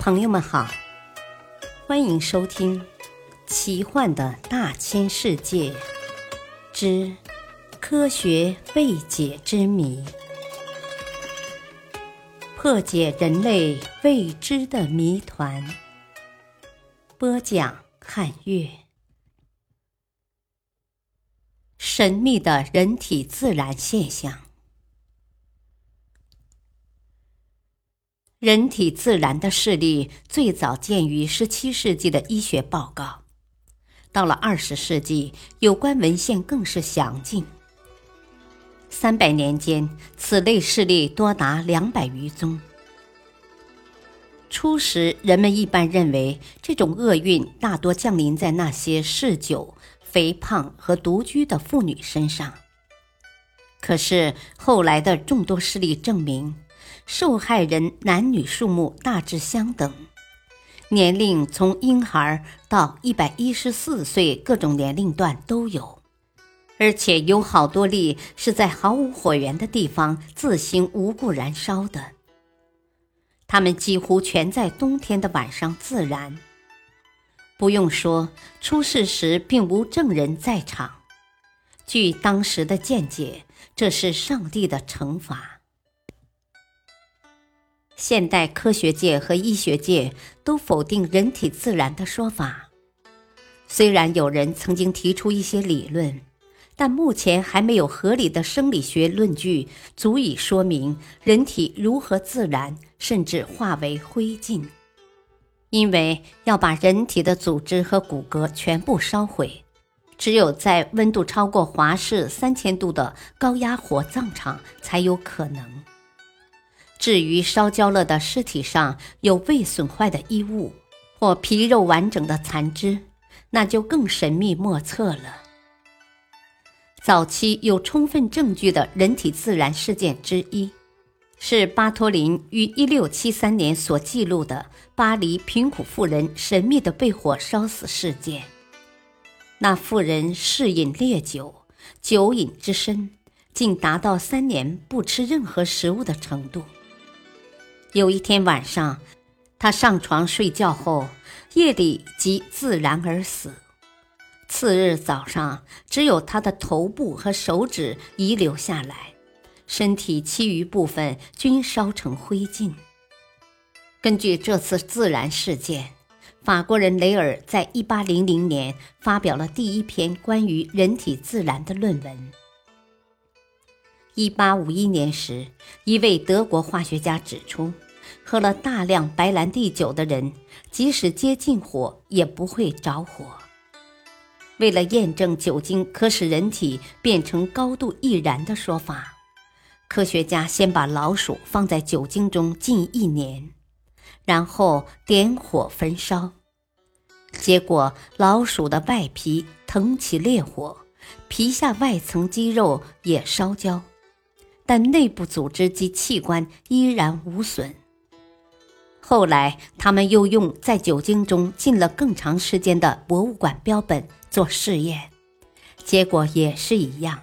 朋友们好，欢迎收听《奇幻的大千世界之科学未解之谜》，破解人类未知的谜团。播讲：汉月。神秘的人体自然现象。人体自然的事例最早见于十七世纪的医学报告，到了二十世纪，有关文献更是详尽。三百年间，此类事例多达两百余宗。初时，人们一般认为这种厄运大多降临在那些嗜酒、肥胖和独居的妇女身上。可是后来的众多事例证明。受害人男女数目大致相等，年龄从婴孩到一百一十四岁，各种年龄段都有，而且有好多例是在毫无火源的地方自行无故燃烧的。他们几乎全在冬天的晚上自燃。不用说，出事时并无证人在场。据当时的见解，这是上帝的惩罚。现代科学界和医学界都否定人体自燃的说法。虽然有人曾经提出一些理论，但目前还没有合理的生理学论据足以说明人体如何自燃，甚至化为灰烬。因为要把人体的组织和骨骼全部烧毁，只有在温度超过华氏三千度的高压火葬场才有可能。至于烧焦了的尸体上有未损坏的衣物或皮肉完整的残肢，那就更神秘莫测了。早期有充分证据的人体自燃事件之一，是巴托林于1673年所记录的巴黎贫苦妇人神秘的被火烧死事件。那妇人嗜饮烈酒，酒瘾之深，竟达到三年不吃任何食物的程度。有一天晚上，他上床睡觉后，夜里即自燃而死。次日早上，只有他的头部和手指遗留下来，身体其余部分均烧成灰烬。根据这次自燃事件，法国人雷尔在一八零零年发表了第一篇关于人体自燃的论文。一八五一年时，一位德国化学家指出，喝了大量白兰地酒的人，即使接近火也不会着火。为了验证酒精可使人体变成高度易燃的说法，科学家先把老鼠放在酒精中近一年，然后点火焚烧。结果，老鼠的外皮腾起烈火，皮下外层肌肉也烧焦。但内部组织及器官依然无损。后来，他们又用在酒精中浸了更长时间的博物馆标本做试验，结果也是一样。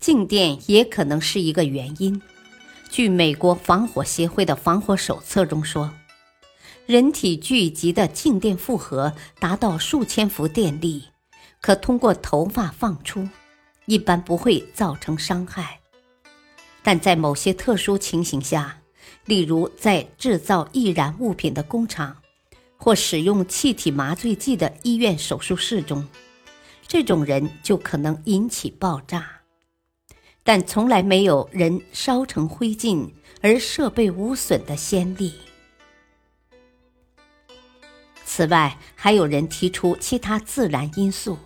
静电也可能是一个原因。据美国防火协会的防火手册中说，人体聚集的静电负荷达到数千伏电力，可通过头发放出。一般不会造成伤害，但在某些特殊情形下，例如在制造易燃物品的工厂，或使用气体麻醉剂的医院手术室中，这种人就可能引起爆炸。但从来没有人烧成灰烬而设备无损的先例。此外，还有人提出其他自然因素。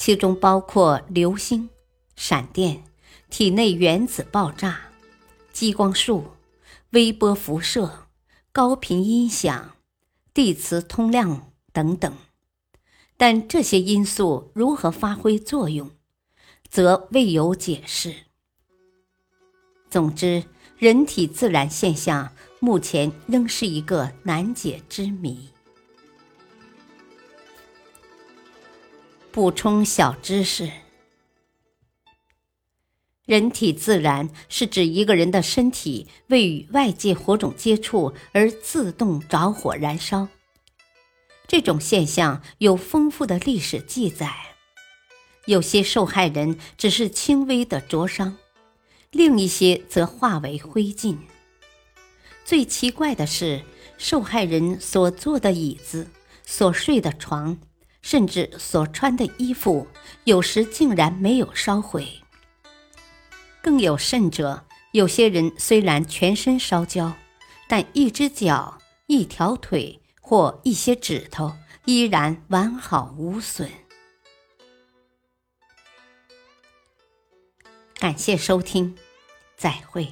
其中包括流星、闪电、体内原子爆炸、激光束、微波辐射、高频音响、地磁通量等等。但这些因素如何发挥作用，则未有解释。总之，人体自然现象目前仍是一个难解之谜。补充小知识：人体自燃是指一个人的身体未与外界火种接触而自动着火燃烧。这种现象有丰富的历史记载。有些受害人只是轻微的灼伤，另一些则化为灰烬。最奇怪的是，受害人所坐的椅子、所睡的床，甚至所穿的衣服，有时竟然没有烧毁。更有甚者，有些人虽然全身烧焦，但一只脚、一条腿或一些指头依然完好无损。感谢收听，再会。